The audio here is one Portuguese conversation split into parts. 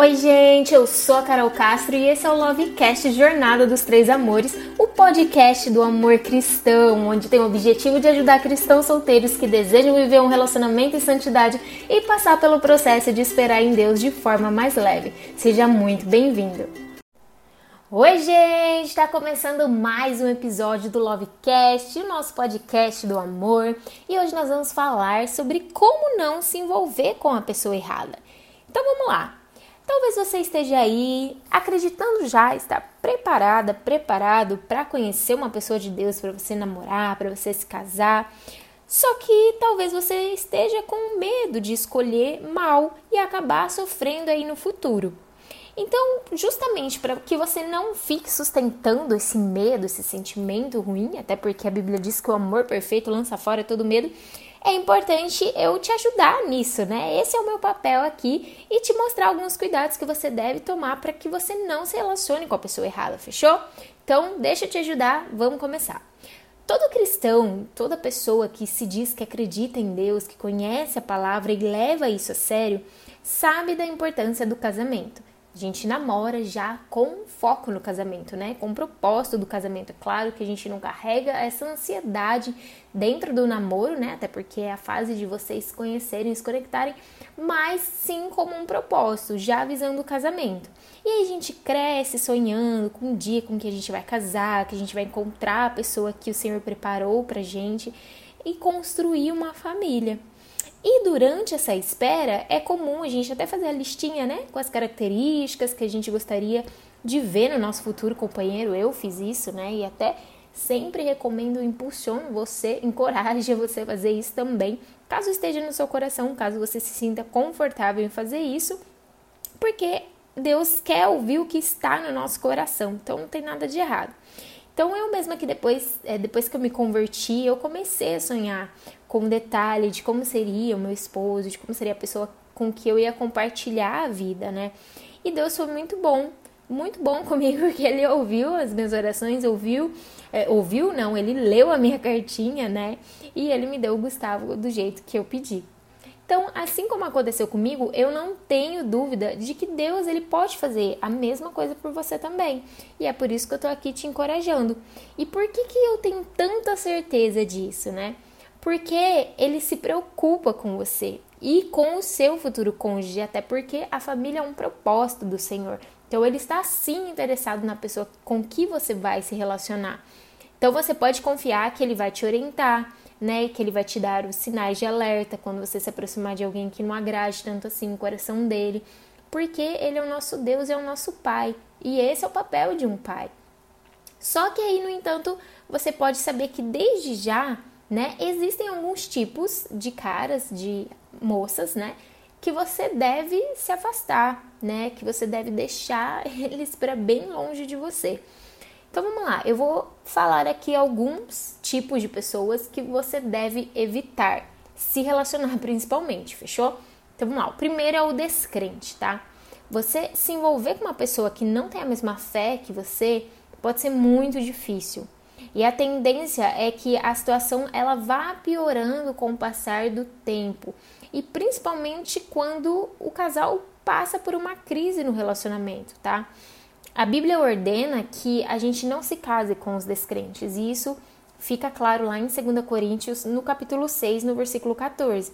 Oi, gente, eu sou a Carol Castro e esse é o Lovecast Jornada dos Três Amores, o podcast do amor cristão, onde tem o objetivo de ajudar cristãos solteiros que desejam viver um relacionamento em santidade e passar pelo processo de esperar em Deus de forma mais leve. Seja muito bem-vindo! Oi, gente! Está começando mais um episódio do Lovecast, o nosso podcast do amor, e hoje nós vamos falar sobre como não se envolver com a pessoa errada. Então vamos lá! Talvez você esteja aí acreditando já estar preparada, preparado para conhecer uma pessoa de Deus, para você namorar, para você se casar. Só que talvez você esteja com medo de escolher mal e acabar sofrendo aí no futuro. Então, justamente para que você não fique sustentando esse medo, esse sentimento ruim, até porque a Bíblia diz que o amor perfeito lança fora todo medo, é importante eu te ajudar nisso, né? Esse é o meu papel aqui e te mostrar alguns cuidados que você deve tomar para que você não se relacione com a pessoa errada, fechou? Então, deixa eu te ajudar, vamos começar. Todo cristão, toda pessoa que se diz que acredita em Deus, que conhece a palavra e leva isso a sério, sabe da importância do casamento. A gente namora já com foco no casamento, né? Com o propósito do casamento. É claro que a gente não carrega essa ansiedade dentro do namoro, né? Até porque é a fase de vocês se conhecerem, se conectarem, mas sim como um propósito, já visando o casamento. E aí a gente cresce sonhando com o dia com que a gente vai casar, que a gente vai encontrar a pessoa que o Senhor preparou pra gente e construir uma família. E durante essa espera, é comum a gente até fazer a listinha, né, com as características que a gente gostaria de ver no nosso futuro companheiro. Eu fiz isso, né, e até sempre recomendo, impulsiono você, encoraje você a fazer isso também, caso esteja no seu coração, caso você se sinta confortável em fazer isso, porque Deus quer ouvir o que está no nosso coração, então não tem nada de errado. Então eu mesma que depois, é, depois que eu me converti, eu comecei a sonhar com detalhe de como seria o meu esposo, de como seria a pessoa com que eu ia compartilhar a vida, né? E Deus foi muito bom, muito bom comigo, porque ele ouviu as minhas orações, ouviu, é, ouviu não, ele leu a minha cartinha, né? E ele me deu o Gustavo do jeito que eu pedi. Então, assim como aconteceu comigo, eu não tenho dúvida de que Deus ele pode fazer a mesma coisa por você também. E é por isso que eu tô aqui te encorajando. E por que que eu tenho tanta certeza disso, né? Porque ele se preocupa com você e com o seu futuro cônjuge, até porque a família é um propósito do Senhor. Então ele está sim interessado na pessoa com que você vai se relacionar. Então você pode confiar que ele vai te orientar, né? Que ele vai te dar os sinais de alerta quando você se aproximar de alguém que não agrade tanto assim o coração dele, porque ele é o nosso Deus, é o nosso Pai, e esse é o papel de um pai. Só que aí, no entanto, você pode saber que desde já, né, existem alguns tipos de caras, de moças, né, que você deve se afastar, né, que você deve deixar eles para bem longe de você. Então vamos lá, eu vou falar aqui alguns tipos de pessoas que você deve evitar se relacionar principalmente, fechou? Então vamos lá, o primeiro é o descrente, tá? Você se envolver com uma pessoa que não tem a mesma fé que você pode ser muito difícil. E a tendência é que a situação ela vá piorando com o passar do tempo, e principalmente quando o casal passa por uma crise no relacionamento, tá? A Bíblia ordena que a gente não se case com os descrentes, e isso fica claro lá em 2 Coríntios, no capítulo 6, no versículo 14.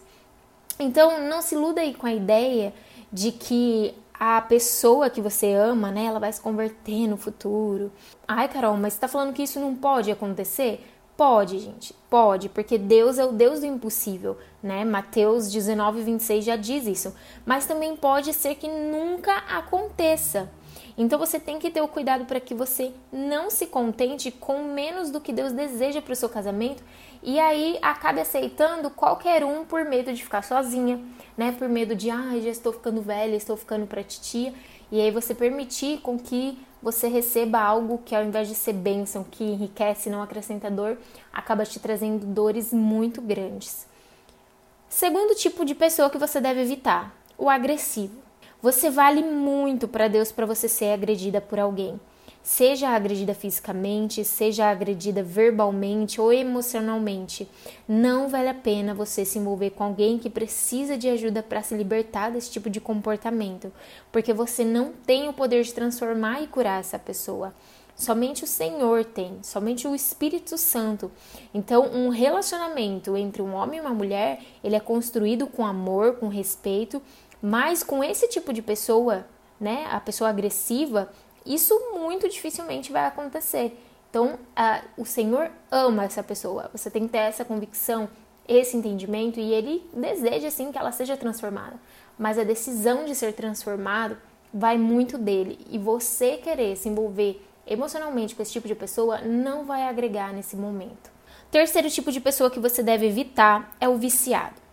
Então, não se iluda aí com a ideia de que a pessoa que você ama, né, ela vai se converter no futuro. Ai, Carol, mas você tá falando que isso não pode acontecer? Pode, gente, pode, porque Deus é o Deus do impossível, né? Mateus 19, 26 já diz isso. Mas também pode ser que nunca aconteça. Então você tem que ter o cuidado para que você não se contente com menos do que Deus deseja para o seu casamento e aí acabe aceitando qualquer um por medo de ficar sozinha, né? Por medo de, ah, já estou ficando velha, estou ficando para titia. E aí você permitir com que você receba algo que ao invés de ser bênção, que enriquece, não acrescenta dor, acaba te trazendo dores muito grandes. Segundo tipo de pessoa que você deve evitar, o agressivo. Você vale muito para Deus para você ser agredida por alguém. seja agredida fisicamente, seja agredida verbalmente ou emocionalmente, não vale a pena você se envolver com alguém que precisa de ajuda para se libertar desse tipo de comportamento, porque você não tem o poder de transformar e curar essa pessoa. Somente o Senhor tem, somente o Espírito Santo. Então, um relacionamento entre um homem e uma mulher, ele é construído com amor, com respeito, mas com esse tipo de pessoa, né, a pessoa agressiva, isso muito dificilmente vai acontecer. Então, a, o Senhor ama essa pessoa. Você tem que ter essa convicção, esse entendimento e ele deseja sim que ela seja transformada. Mas a decisão de ser transformado vai muito dele e você querer se envolver emocionalmente com esse tipo de pessoa não vai agregar nesse momento. Terceiro tipo de pessoa que você deve evitar é o viciado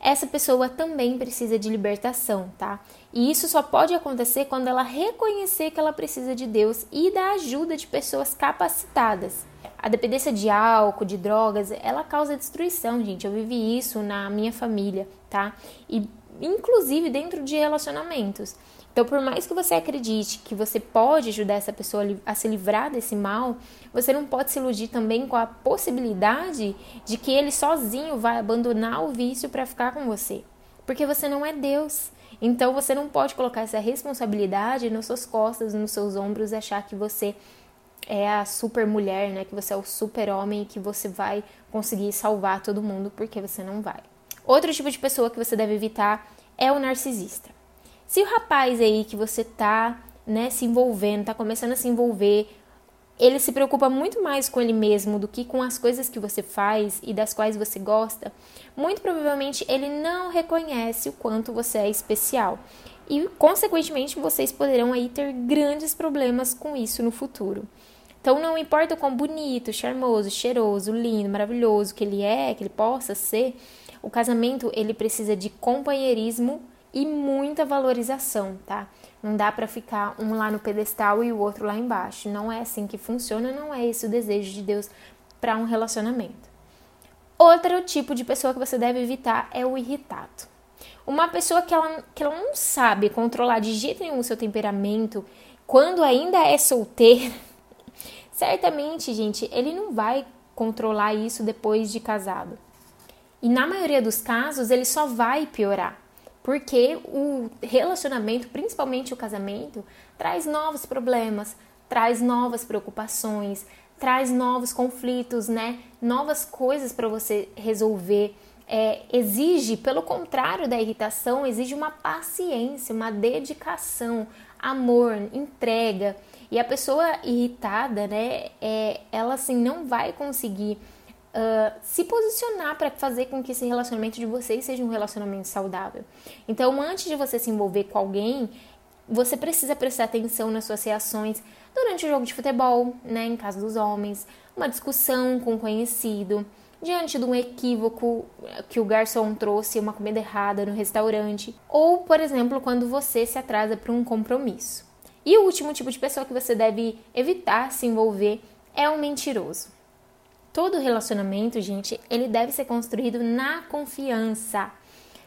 essa pessoa também precisa de libertação, tá? E isso só pode acontecer quando ela reconhecer que ela precisa de Deus e da ajuda de pessoas capacitadas. A dependência de álcool, de drogas, ela causa destruição, gente. Eu vivi isso na minha família, tá? E inclusive dentro de relacionamentos. Então, por mais que você acredite que você pode ajudar essa pessoa a se livrar desse mal, você não pode se iludir também com a possibilidade de que ele sozinho vai abandonar o vício para ficar com você. Porque você não é Deus. Então, você não pode colocar essa responsabilidade nas suas costas, nos seus ombros achar que você é a super mulher, né? Que você é o super homem e que você vai conseguir salvar todo mundo, porque você não vai. Outro tipo de pessoa que você deve evitar é o narcisista. Se o rapaz aí que você tá, né, se envolvendo, tá começando a se envolver, ele se preocupa muito mais com ele mesmo do que com as coisas que você faz e das quais você gosta, muito provavelmente ele não reconhece o quanto você é especial. E, consequentemente, vocês poderão aí ter grandes problemas com isso no futuro. Então, não importa o quão bonito, charmoso, cheiroso, lindo, maravilhoso que ele é, que ele possa ser, o casamento ele precisa de companheirismo e muita valorização, tá? Não dá para ficar um lá no pedestal e o outro lá embaixo. Não é assim que funciona, não é esse o desejo de Deus para um relacionamento. Outro tipo de pessoa que você deve evitar é o irritado. Uma pessoa que ela, que ela não sabe controlar de jeito nenhum o seu temperamento, quando ainda é solteira, certamente, gente, ele não vai controlar isso depois de casado. E na maioria dos casos, ele só vai piorar. Porque o relacionamento, principalmente o casamento, traz novos problemas, traz novas preocupações, traz novos conflitos, né? Novas coisas para você resolver. É, exige, pelo contrário da irritação, exige uma paciência, uma dedicação, amor, entrega. E a pessoa irritada, né, é, ela assim não vai conseguir uh, se posicionar para fazer com que esse relacionamento de vocês seja um relacionamento saudável. Então, antes de você se envolver com alguém, você precisa prestar atenção nas suas reações durante o jogo de futebol, né, em caso dos homens, uma discussão com um conhecido, diante de um equívoco que o garçom trouxe uma comida errada no restaurante, ou, por exemplo, quando você se atrasa para um compromisso. E o último tipo de pessoa que você deve evitar se envolver é o mentiroso. Todo relacionamento, gente, ele deve ser construído na confiança.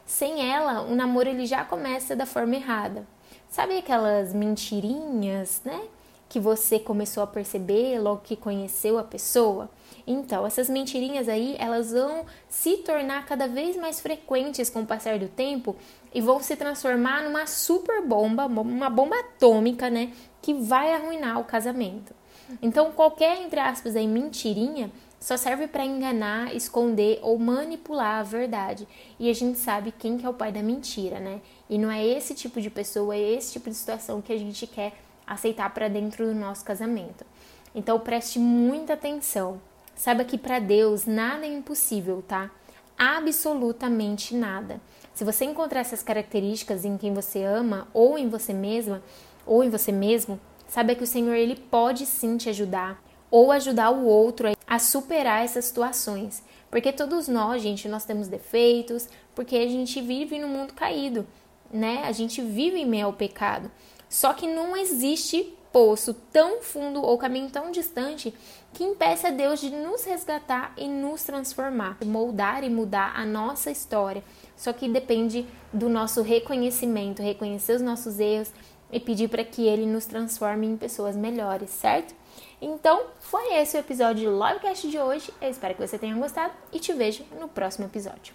Sem ela, o namoro ele já começa da forma errada. Sabe aquelas mentirinhas, né? Que você começou a perceber logo que conheceu a pessoa? Então, essas mentirinhas aí, elas vão se tornar cada vez mais frequentes com o passar do tempo e vão se transformar numa super bomba, uma bomba atômica, né? Que vai arruinar o casamento. Então, qualquer, entre aspas, aí, mentirinha só serve para enganar, esconder ou manipular a verdade. E a gente sabe quem que é o pai da mentira, né? E não é esse tipo de pessoa, é esse tipo de situação que a gente quer aceitar para dentro do nosso casamento. Então preste muita atenção. Saiba que para Deus nada é impossível, tá? Absolutamente nada. Se você encontrar essas características em quem você ama ou em você mesma ou em você mesmo, saiba que o Senhor ele pode sim te ajudar ou ajudar o outro a superar essas situações. Porque todos nós, gente, nós temos defeitos, porque a gente vive num mundo caído, né? A gente vive em meio ao pecado. Só que não existe poço tão fundo ou caminho tão distante que impeça Deus de nos resgatar e nos transformar, moldar e mudar a nossa história. Só que depende do nosso reconhecimento, reconhecer os nossos erros, e pedir para que ele nos transforme em pessoas melhores, certo? Então, foi esse o episódio do Livecast de hoje. Eu espero que você tenha gostado e te vejo no próximo episódio.